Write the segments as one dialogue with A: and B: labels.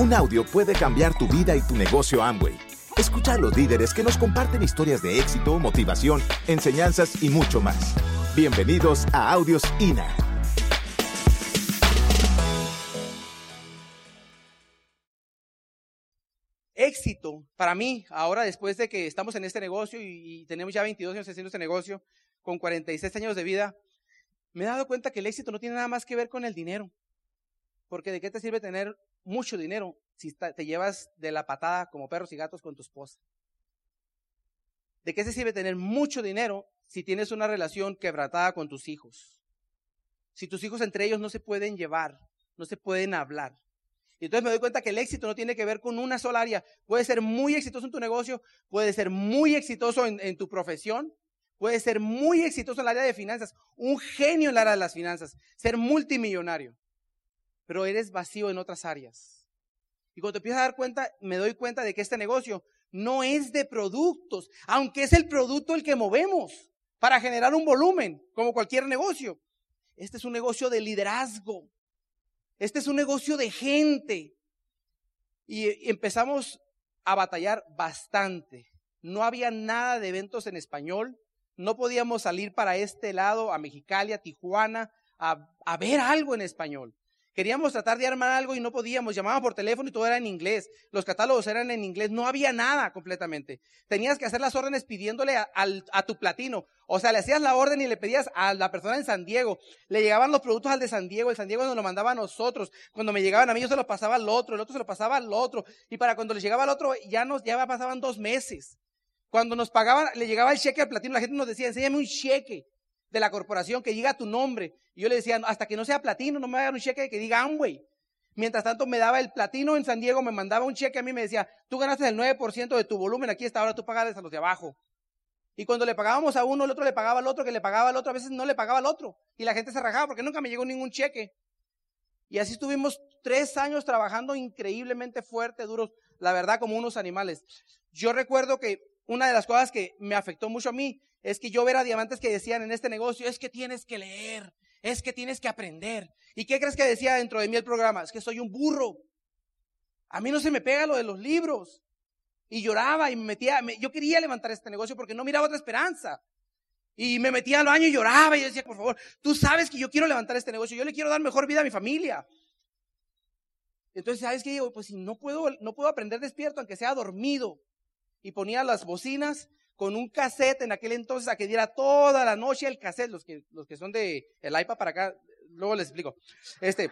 A: Un audio puede cambiar tu vida y tu negocio Amway. Escucha a los líderes que nos comparten historias de éxito, motivación, enseñanzas y mucho más. Bienvenidos a Audios INA.
B: Éxito para mí, ahora después de que estamos en este negocio y, tenemos ya 22 años haciendo este negocio, con 46 años de vida, me he dado cuenta que el éxito no tiene nada más que ver con el dinero. Porque de qué te sirve tener mucho dinero si te llevas de la patada como perros y gatos con tu esposa. ¿De qué se sirve tener mucho dinero si tienes una relación quebratada con tus hijos? Si tus hijos entre ellos no se pueden llevar, no se pueden hablar. Y entonces me doy cuenta que el éxito no tiene que ver con una sola área. Puede ser muy exitoso en tu negocio, puede ser muy exitoso en, en tu profesión, puede ser muy exitoso en el área de finanzas, un genio en el área de las finanzas, ser multimillonario pero eres vacío en otras áreas. Y cuando te empiezas a dar cuenta, me doy cuenta de que este negocio no es de productos, aunque es el producto el que movemos para generar un volumen, como cualquier negocio. Este es un negocio de liderazgo. Este es un negocio de gente. Y empezamos a batallar bastante. No había nada de eventos en español. No podíamos salir para este lado, a Mexicali, a Tijuana, a, a ver algo en español. Queríamos tratar de armar algo y no podíamos. Llamábamos por teléfono y todo era en inglés. Los catálogos eran en inglés. No había nada completamente. Tenías que hacer las órdenes pidiéndole a, tu platino. O sea, le hacías la orden y le pedías a la persona en San Diego. Le llegaban los productos al de San Diego. El San Diego nos lo mandaba a nosotros. Cuando me llegaban a mí, yo se los pasaba al otro. El otro se lo pasaba al otro. Y para cuando le llegaba al otro, ya nos, ya pasaban dos meses. Cuando nos pagaban, le llegaba el cheque al platino, la gente nos decía, enséñame un cheque de la corporación que diga tu nombre. Y yo le decía, hasta que no sea platino, no me va a dar un cheque que diga Amway. Mientras tanto me daba el platino en San Diego, me mandaba un cheque a mí, me decía, tú ganaste el 9% de tu volumen, aquí está, ahora tú pagas a los de abajo. Y cuando le pagábamos a uno, el otro le pagaba al otro, que le pagaba al otro, a veces no le pagaba al otro. Y la gente se rajaba porque nunca me llegó ningún cheque. Y así estuvimos tres años trabajando increíblemente fuerte, duros, la verdad, como unos animales. Yo recuerdo que una de las cosas que me afectó mucho a mí es que yo ver diamantes que decían en este negocio, es que tienes que leer, es que tienes que aprender. ¿Y qué crees que decía dentro de mí el programa? Es que soy un burro. A mí no se me pega lo de los libros. Y lloraba y me metía, yo quería levantar este negocio porque no miraba otra esperanza. Y me metía al baño y lloraba y decía, por favor, tú sabes que yo quiero levantar este negocio, yo le quiero dar mejor vida a mi familia. Entonces, ¿sabes qué? Pues si no puedo, no puedo aprender despierto, aunque sea dormido. Y ponía las bocinas con un cassette en aquel entonces a que diera toda la noche el cassette, los que, los que son de el iPad para acá, luego les explico. Este,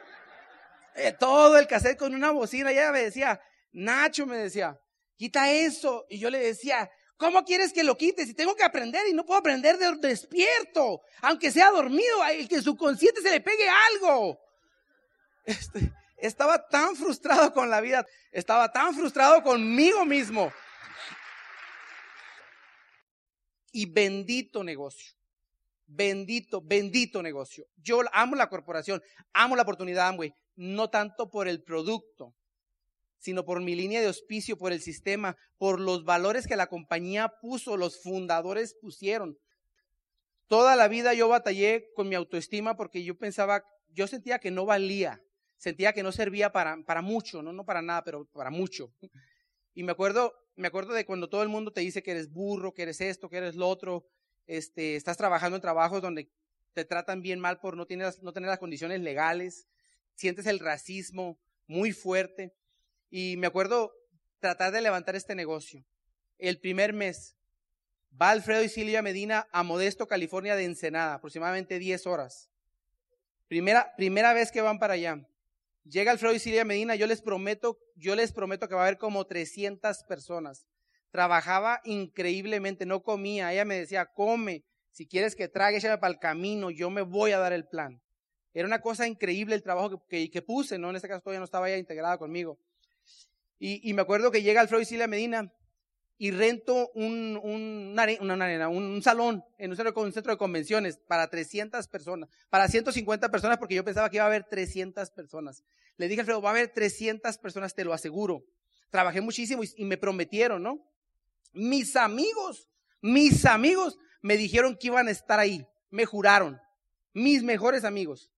B: eh, todo el cassette con una bocina, ella me decía, Nacho me decía, quita eso. Y yo le decía, ¿cómo quieres que lo quite? Si tengo que aprender y no puedo aprender de despierto, aunque sea dormido, el que su consciente se le pegue algo. Este, estaba tan frustrado con la vida, estaba tan frustrado conmigo mismo y bendito negocio. Bendito, bendito negocio. Yo amo la corporación, amo la oportunidad, güey. No tanto por el producto, sino por mi línea de auspicio, por el sistema, por los valores que la compañía puso, los fundadores pusieron. Toda la vida yo batallé con mi autoestima porque yo pensaba, yo sentía que no valía, sentía que no servía para, para mucho, no, no para nada, pero para mucho. Y me acuerdo me acuerdo de cuando todo el mundo te dice que eres burro, que eres esto, que eres lo otro, este, estás trabajando en trabajos donde te tratan bien mal por no tener, las condiciones legales, sientes el racismo muy fuerte. Y me acuerdo tratar de levantar este negocio. El primer mes, va Alfredo y Silvia Medina a Modesto, California de Ensenada, aproximadamente 10 horas. Primera, primera vez que van para allá. Llega Alfredo y Silvia Medina, yo les prometo, yo les prometo que va a haber como 300 personas. Trabajaba increíblemente, no comía. Ella me decía, come, si quieres que trague, échame para el camino, yo me voy a dar el plan. Era una cosa increíble el trabajo que, que, puse, ¿no? En este caso todavía no estaba ella integrada conmigo. Y, y me acuerdo que llega Alfredo y Silvia Medina y rento un, un, una, un, salón en un centro, de convenciones para 300 personas, para 150 personas, porque yo pensaba que iba a haber 300 personas. Le dije a Alfredo, va a haber 300 personas, te lo aseguro. Trabajé muchísimo y, y me prometieron, ¿no? Mis amigos, mis amigos me dijeron que iban a estar ahí, me juraron, mis mejores amigos.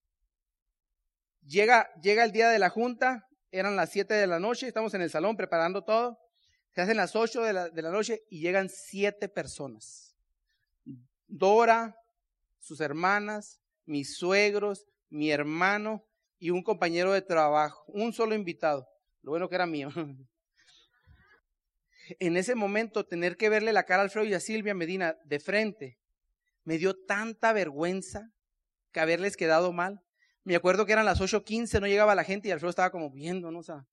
B: Llega, llega el día de la junta, eran las 7 de la noche, estamos en el salón preparando todo. Se hacen las 8 de la, noche y llegan siete personas. Dora, sus hermanas, mis suegros, mi hermano y un compañero de trabajo. Un solo invitado. Lo bueno que era mío. En ese momento, tener que verle la cara a Alfredo y a Silvia Medina de frente, me dio tanta vergüenza que haberles quedado mal. Me acuerdo que eran las 8.15, no llegaba la gente y Alfredo estaba como viéndonos. O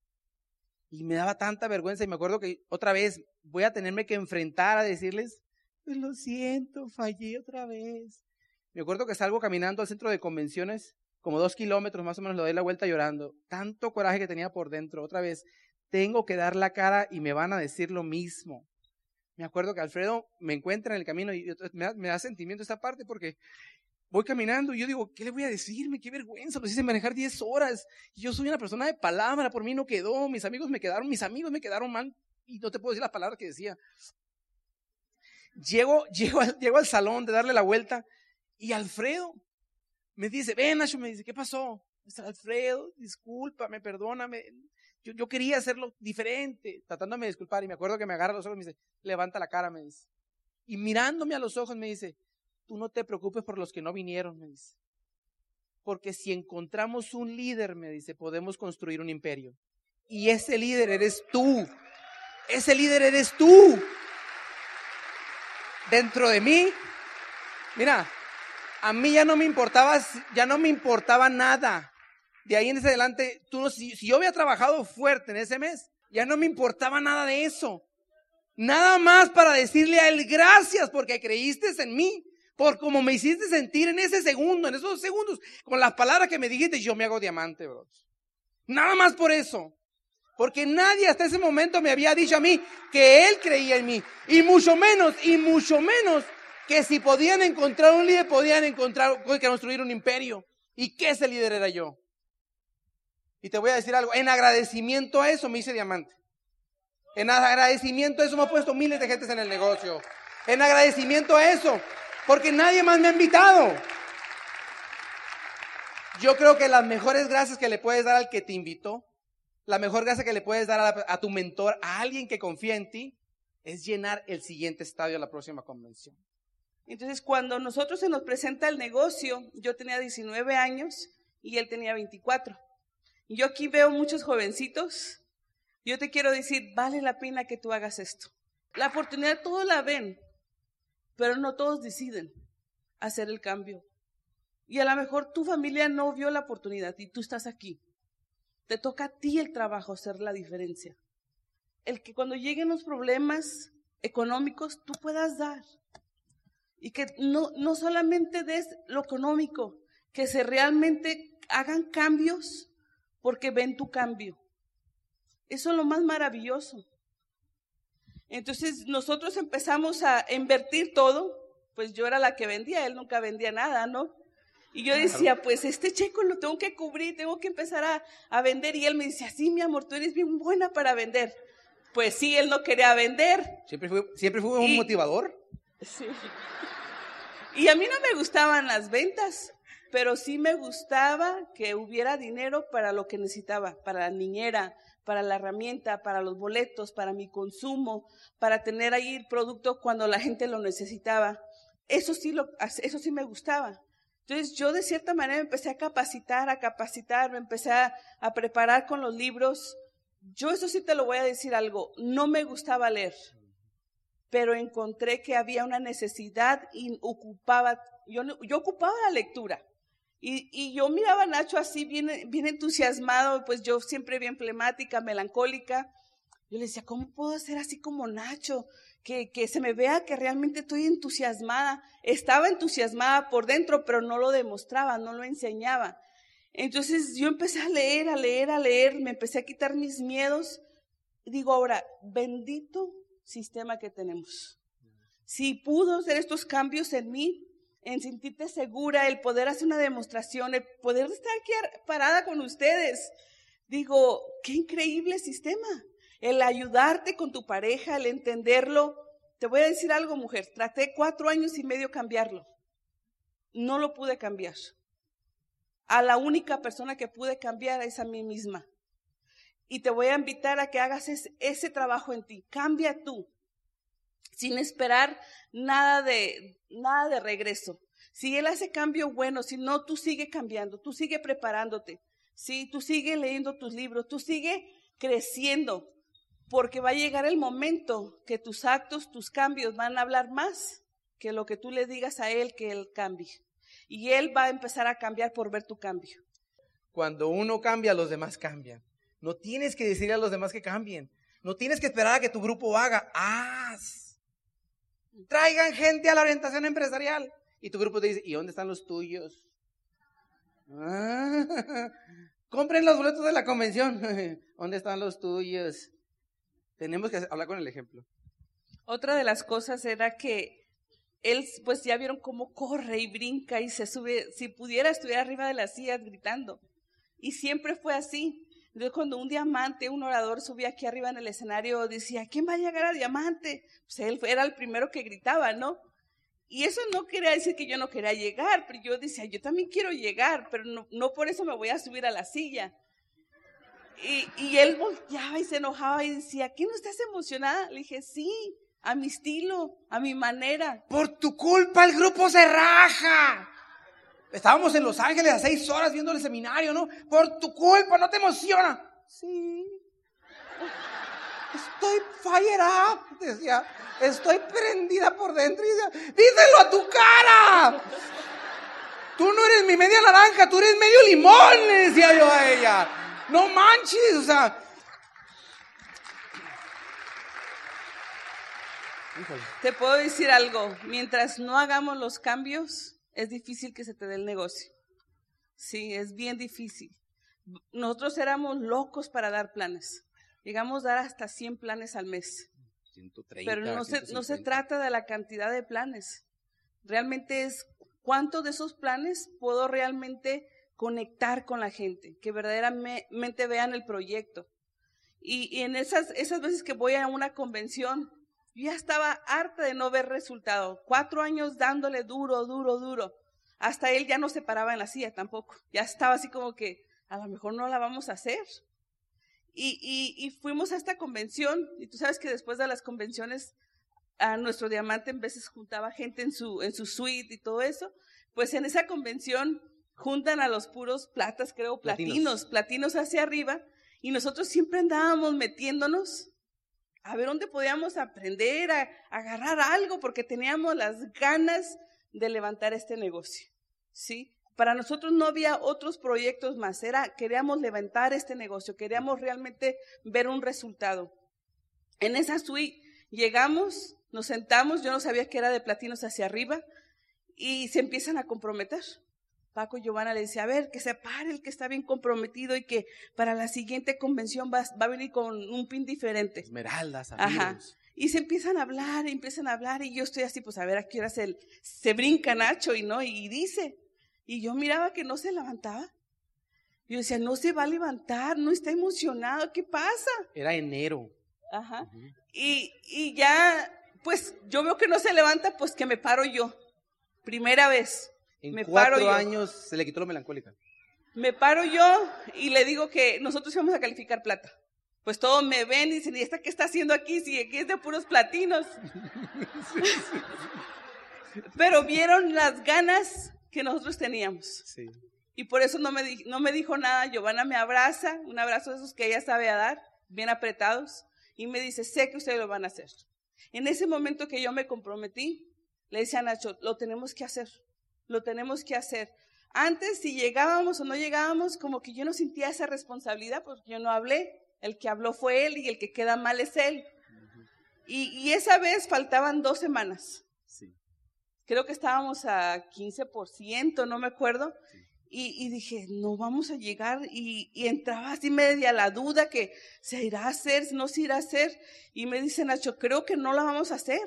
B: y me daba tanta vergüenza y me acuerdo que otra vez voy a tenerme que enfrentar a decirles, pues lo siento, fallé otra vez. Me acuerdo que salgo caminando al centro de convenciones, como dos kilómetros más o menos, lo doy la vuelta llorando. Tanto coraje que tenía por dentro. Otra vez, tengo que dar la cara y me van a decir lo mismo. Me acuerdo que Alfredo me encuentra en el camino y me da, me da sentimiento esta parte porque voy caminando y yo digo, ¿qué le voy a decirme? Qué vergüenza, los hice manejar 10 horas. Y yo soy una persona de palabra, por mí no quedó, mis amigos me quedaron, mis amigos me quedaron mal y no te puedo decir las palabras que decía. Llego, llego, llego al salón de darle la vuelta y Alfredo me dice, ven Nacho, me dice, ¿qué pasó? Alfredo, discúlpame, perdóname. Yo, yo, quería hacerlo diferente, tratándome de disculpar. Y me acuerdo que me agarra los ojos y me dice, levanta la cara, me dice. Y mirándome a los ojos me dice, tú no te preocupes por los que no vinieron, me dice. Porque si encontramos un líder, me dice, podemos construir un imperio. Y ese líder eres tú. Ese líder eres tú. Dentro de mí, mira, a mí ya no me importaba, ya no me importaba nada. De ahí en adelante, tú si, si yo había trabajado fuerte en ese mes, ya no me importaba nada de eso. Nada más para decirle a él gracias porque creíste en mí por como me hiciste sentir en ese segundo, en esos segundos, con las palabras que me dijiste, yo me hago diamante, bro. Nada más por eso. Porque nadie hasta ese momento me había dicho a mí que él creía en mí. Y mucho menos, y mucho menos que si podían encontrar un líder, podían encontrar, construir un imperio. Y que ese líder era yo. Y te voy a decir algo, en agradecimiento a eso me hice diamante. En agradecimiento a eso me he puesto miles de gentes en el negocio. En agradecimiento a eso porque nadie más me ha invitado. Yo creo que las mejores gracias que le puedes dar al que te invitó, la mejor gracia que le puedes dar a, tu mentor, a alguien que confía en ti, es llenar el siguiente estadio de la próxima convención.
C: Entonces, cuando nosotros se nos presenta el negocio, yo tenía 19 años y él tenía 24. Y yo aquí veo muchos jovencitos. Yo te quiero decir, vale la pena que tú hagas esto. La oportunidad todos la ven, pero no todos deciden hacer el cambio. Y a lo mejor tu familia no vio la oportunidad y tú estás aquí. Te toca a ti el trabajo hacer la diferencia. El que cuando lleguen los problemas económicos tú puedas dar. Y que no, no solamente des lo económico, que se realmente hagan cambios porque ven tu cambio. Eso es lo más maravilloso. Entonces nosotros empezamos a invertir todo, pues yo era la que vendía, él nunca vendía nada, ¿no? Y yo decía, pues este checo lo tengo que cubrir, tengo que empezar a, a vender. Y él me decía, sí, mi amor, tú eres bien buena para vender. Pues sí, él no quería vender.
B: Siempre fue, siempre fue un motivador.
C: Sí. Y a mí no me gustaban las ventas, pero sí me gustaba que hubiera dinero para lo que necesitaba, para la niñera, para la herramienta, para los boletos, para mi consumo, para tener ahí el producto cuando la gente lo necesitaba. Eso sí, lo, eso sí me gustaba. Entonces yo de cierta manera empecé a capacitar, a capacitar, me empecé a, a preparar con los libros. Yo eso sí te lo voy a decir algo, no me gustaba leer, pero encontré que había una necesidad y ocupaba, yo, yo ocupaba la lectura. Y, yo miraba a Nacho así, bien, bien entusiasmado, pues yo siempre bien flemática, melancólica. Yo le decía, ¿cómo puedo ser así como Nacho? Que, que se me vea que realmente estoy entusiasmada. Estaba entusiasmada por dentro, pero no lo demostraba, no lo enseñaba. Entonces yo empecé a leer, a leer, a leer, me empecé a quitar mis miedos. Digo ahora, bendito sistema que tenemos. Si pudo hacer estos cambios en mí, en sentirte segura, el poder hacer una demostración, el poder estar aquí parada con ustedes. Digo, qué increíble sistema. El ayudarte con tu pareja, el entenderlo. Te voy a decir algo, mujer. Traté cuatro años y medio cambiarlo. No lo pude cambiar. A la única persona que pude cambiar es a mí misma. Y te voy a invitar a que hagas ese trabajo en ti. Cambia tú, sin esperar nada de, nada de regreso. Si Él hace cambio, bueno, si no, tú sigue cambiando, tú sigue preparándote, ¿sí? tú sigue leyendo tus libros, tú sigue creciendo, porque va a llegar el momento que tus actos, tus cambios van a hablar más que lo que tú le digas a Él que Él cambie. Y Él va a empezar a cambiar por ver tu cambio.
B: Cuando uno cambia, los demás cambian. No tienes que decirle a los demás que cambien. No tienes que esperar a que tu grupo haga. Haz. Traigan gente a la orientación empresarial. Y tu grupo te dice, ¿y dónde están los tuyos? Ah, compren los boletos de la convención. ¿Dónde están los tuyos? Tenemos que hablar con el ejemplo.
C: Otra de las cosas era que él, pues ya vieron cómo corre y brinca y se sube, si pudiera estuviera arriba de las sillas gritando. Y siempre fue así. Entonces cuando un diamante, un orador subía aquí arriba en el escenario, decía, ¿quién va a llegar a diamante? Pues él era el primero que gritaba, ¿no? Y eso no quería decir que yo no quería llegar, pero yo decía, yo también quiero llegar, pero no, por eso me voy a subir a la silla. Y, él volteaba y se enojaba y decía, ¿qué no estás emocionada? Le dije, sí, a mi estilo, a mi manera.
B: Por tu culpa el grupo se raja. Estábamos en Los Ángeles a seis horas viendo el seminario, ¿no? Por tu culpa, ¿no te emociona? Sí. Estoy fire up, decía. Estoy prendida por dentro. Y decía, díselo a tu cara. Tú no eres mi media naranja, tú eres medio limón, le decía yo a ella. No manches, o sea.
C: Te puedo decir algo, mientras no hagamos los cambios, es difícil que se te dé el negocio. Sí, es bien difícil. Nosotros éramos locos para dar planes. Llegamos a dar hasta 100 planes al mes. Pero no se, no se trata de la cantidad de planes. Realmente es cuánto de esos planes puedo realmente conectar con la gente, que verdaderamente vean el proyecto. Y, y en esas, esas veces que voy a una convención, yo ya estaba harta de no ver resultado. Cuatro años dándole duro, duro, duro. Hasta él ya no se paraba en la silla tampoco. Ya estaba así como que a lo mejor no la vamos a hacer. Y, y, y fuimos a esta convención. Y tú sabes que después de las convenciones, a nuestro diamante en veces juntaba gente en su, en su suite y todo eso. Pues en esa convención juntan a los puros platas, creo, platinos, platinos, hacia arriba. Y nosotros siempre andábamos metiéndonos a ver dónde podíamos aprender, a, agarrar algo, porque teníamos las ganas de levantar este negocio. ¿Sí? Para nosotros no había otros proyectos más, era queríamos levantar este negocio, queríamos realmente ver un resultado. En esa suite llegamos, nos sentamos, yo no sabía que era de platinos hacia arriba y se empiezan a comprometer. Paco y Giovanna le decía, a ver, que se pare el que está bien comprometido y que para la siguiente convención va, va a venir con un pin diferente.
B: Esmeraldas,
C: Ajá. Y se empiezan a hablar, empiezan a hablar, y yo estoy así, pues a ver a qué hora se, se brinca Nacho y no, y dice. Y yo miraba que no se levantaba. Yo decía, no se va a levantar, no está emocionado, ¿qué pasa?
B: Era enero.
C: Ajá. y, y ya, pues yo veo que no se levanta, pues que me paro yo. Primera vez.
B: En cuatro años se le quitó lo melancólica.
C: Me paro yo y le digo que nosotros íbamos a calificar plata. Pues todos me ven y dicen, ¿y esta qué está haciendo aquí? Si aquí es de puros platinos. Pero vieron las ganas que nosotros teníamos. Sí. Y por eso no me, no me dijo nada. Giovanna me abraza, un abrazo de esos que ella sabe dar, bien apretados, y me dice, sé que ustedes lo van a hacer. En ese momento que yo me comprometí, le decía a Nacho, lo tenemos que hacer lo tenemos que hacer. Antes, si llegábamos o no llegábamos, como que yo no sentía esa responsabilidad porque yo no hablé. El que habló fue él y el que queda mal es él. Y, esa vez faltaban dos semanas. Creo que estábamos a 15%, no me acuerdo. Y, dije, no vamos a llegar. Y, y, entraba así media la duda que se irá a hacer, no se irá a hacer. Y me dice Nacho, creo que no la vamos a hacer.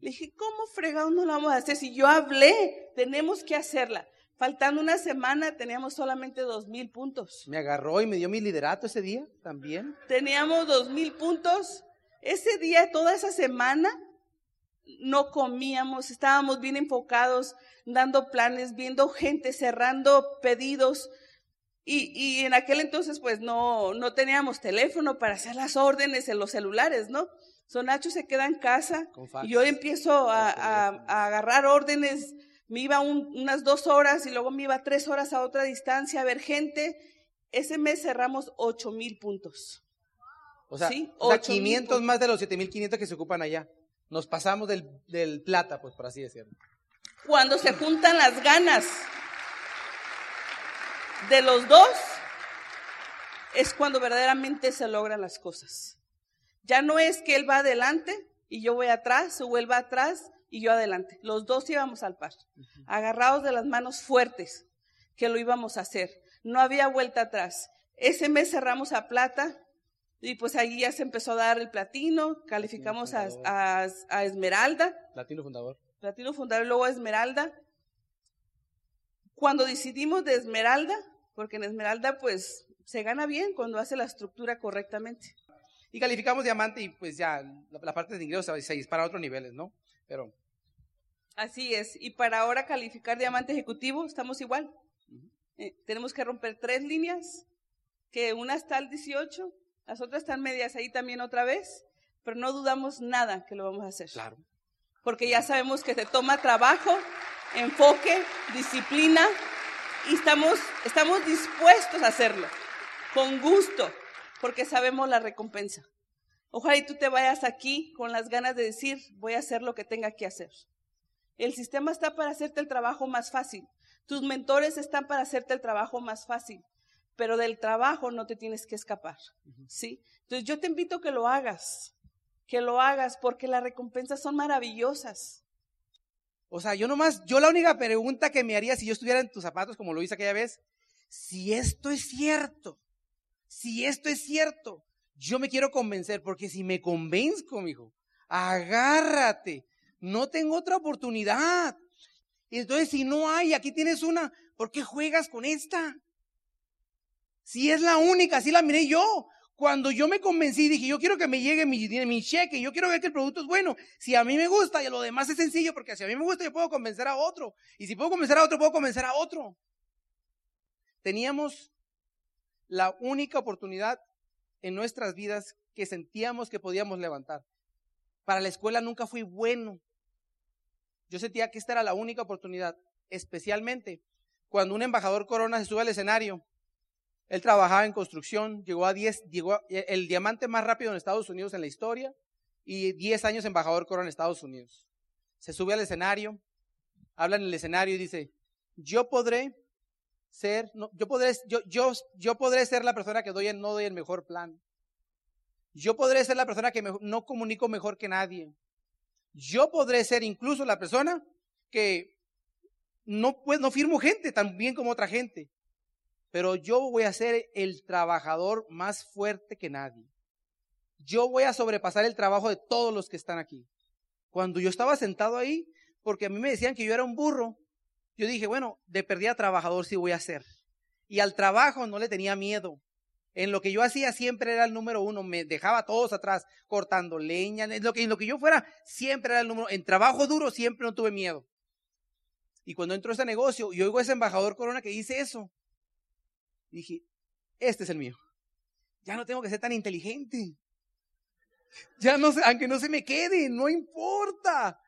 C: Le dije, ¿cómo fregado no la vamos a hacer? Si yo hablé, tenemos que hacerla. Faltando una semana teníamos solamente dos mil puntos.
B: Me agarró y me dio mi liderato ese día también.
C: Teníamos dos mil puntos. Ese día, toda esa semana, no comíamos, estábamos bien enfocados, dando planes, viendo gente, cerrando pedidos. Y, y en aquel entonces, pues no, no teníamos teléfono para hacer las órdenes en los celulares, ¿no? So Nacho se queda en casa y yo empiezo a, a, agarrar órdenes. Me iba unas dos horas y luego me iba tres horas a otra distancia a ver gente. Ese mes cerramos ocho mil puntos.
B: O sea, ¿Sí? o sea 500 más de los 7500 que se ocupan allá. Nos pasamos del, del plata, pues por así decirlo.
C: Cuando se juntan las ganas de los dos, es cuando verdaderamente se logran las cosas. Ya no es que él va adelante y yo voy atrás, o él va atrás y yo adelante. Los dos íbamos al par, agarrados de las manos fuertes, que lo íbamos a hacer. No había vuelta atrás. Ese mes cerramos a plata y pues ahí ya se empezó a dar el platino, calificamos a, a, Esmeralda.
B: Platino fundador.
C: Platino fundador, luego Esmeralda. Cuando decidimos de Esmeralda, porque en Esmeralda pues se gana bien cuando hace la estructura correctamente.
B: Y calificamos diamante y pues ya la, parte de ingresos se dispara a otros niveles, ¿no? Pero...
C: Así es. Y para ahora calificar diamante ejecutivo estamos igual. Eh, tenemos que romper tres líneas, que una está al 18, las otras están medias ahí también otra vez, pero no dudamos nada que lo vamos a hacer.
B: Claro.
C: Porque ya sabemos que se toma trabajo, enfoque, disciplina y estamos, estamos dispuestos a hacerlo, con gusto, porque sabemos la recompensa. Ojalá y tú te vayas aquí con las ganas de decir, voy a hacer lo que tenga que hacer. El sistema está para hacerte el trabajo más fácil. Tus mentores están para hacerte el trabajo más fácil pero del trabajo no te tienes que escapar, ¿sí? Entonces yo te invito a que lo hagas, que lo hagas porque las recompensas son maravillosas.
B: O sea, yo nomás, yo la única pregunta que me haría si yo estuviera en tus zapatos, como lo hice aquella vez, si esto es cierto, si esto es cierto, yo me quiero convencer, porque si me convenzco, mijo, agárrate, no tengo otra oportunidad. Entonces, si no hay, aquí tienes una, ¿por qué juegas con esta? Si es la única, así la miré yo. Cuando yo me convencí, dije, yo quiero que me llegue mi, mi cheque, yo quiero ver que el producto es bueno. Si a mí me gusta, y lo demás es sencillo, porque si a mí me gusta, yo puedo convencer a otro. Y si puedo convencer a otro, puedo convencer a otro. Teníamos la única oportunidad en nuestras vidas que sentíamos que podíamos levantar. Para la escuela nunca fui bueno. Yo sentía que esta era la única oportunidad, especialmente cuando un embajador corona se sube al escenario él trabajaba en construcción, llegó a 10, llegó el diamante más rápido en Estados Unidos en la historia y 10 años embajador corona en Estados Unidos. Se sube al escenario, habla en el escenario y dice, yo podré ser, no, yo, podré, yo, yo, yo podré ser la persona que doy, no doy el mejor plan. Yo podré ser la persona que no comunico mejor que nadie. Yo podré ser incluso la persona que no, no firmo gente tan bien como otra gente pero yo voy a ser el trabajador más fuerte que nadie. Yo voy a sobrepasar el trabajo de todos los que están aquí. Cuando yo estaba sentado ahí, porque a mí me decían que yo era un burro, yo dije, bueno, de perdida trabajador sí voy a ser. Y al trabajo no le tenía miedo. En lo que yo hacía siempre era el número uno, me dejaba todos atrás cortando leña, en lo que, yo fuera siempre era el número, en trabajo duro siempre no tuve miedo. Y cuando entro a ese negocio y oigo a ese embajador Corona que dice eso, dije, este es el mío. Ya no tengo que ser tan inteligente. Ya no aunque no se me quede, no importa.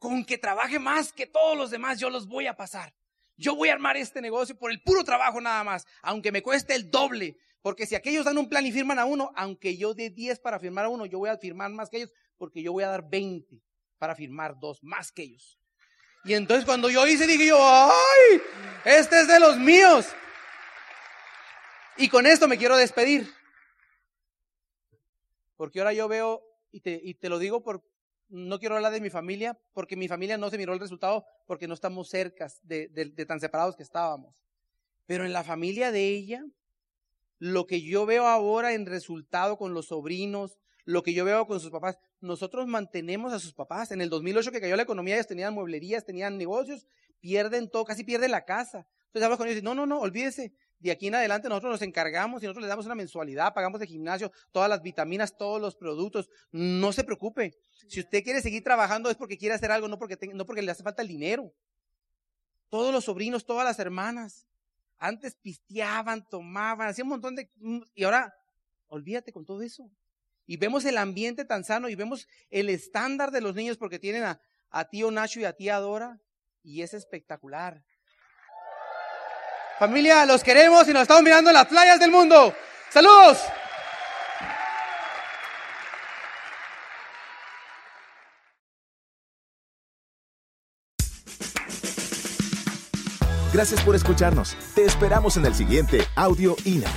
B: Con que trabaje más que todos los demás, yo los voy a pasar. Yo voy a armar este negocio por el puro trabajo nada más, aunque me cueste el doble. Porque si aquellos dan un plan y firman a uno, aunque yo dé 10 para firmar a uno, yo voy a firmar más que ellos, porque yo voy a dar 20 para firmar dos más que ellos. Y entonces cuando yo hice, dije yo, ¡ay! Este es de los míos. Y con esto me quiero despedir. Porque ahora yo veo, y te, y te lo digo por, no quiero hablar de mi familia, porque mi familia no se miró el resultado porque no estamos cerca de, tan separados que estábamos. Pero en la familia de ella, lo que yo veo ahora en resultado con los sobrinos, lo que yo veo con sus papás, nosotros mantenemos a sus papás. En el 2008 que cayó la economía, ellos tenían mueblerías, tenían negocios, pierden todo, casi pierden la casa. Entonces hablas con ellos y no, no, no, olvídese, de aquí en adelante nosotros nos encargamos y nosotros les damos una mensualidad, pagamos de gimnasio, todas las vitaminas, todos los productos. No se preocupe. Si usted quiere seguir trabajando es porque quiere hacer algo, no porque, no porque le hace falta el dinero. Todos los sobrinos, todas las hermanas. Antes pisteaban, tomaban, hacían un montón de... Y ahora, olvídate con todo eso. Y vemos el ambiente tan sano y vemos el estándar de los niños porque tienen a, a tío Nacho y a tía Dora. Y es espectacular. Familia, los queremos y nos estamos mirando en las playas del mundo. ¡Saludos!
A: Gracias por escucharnos. Te esperamos en el siguiente Audio INA.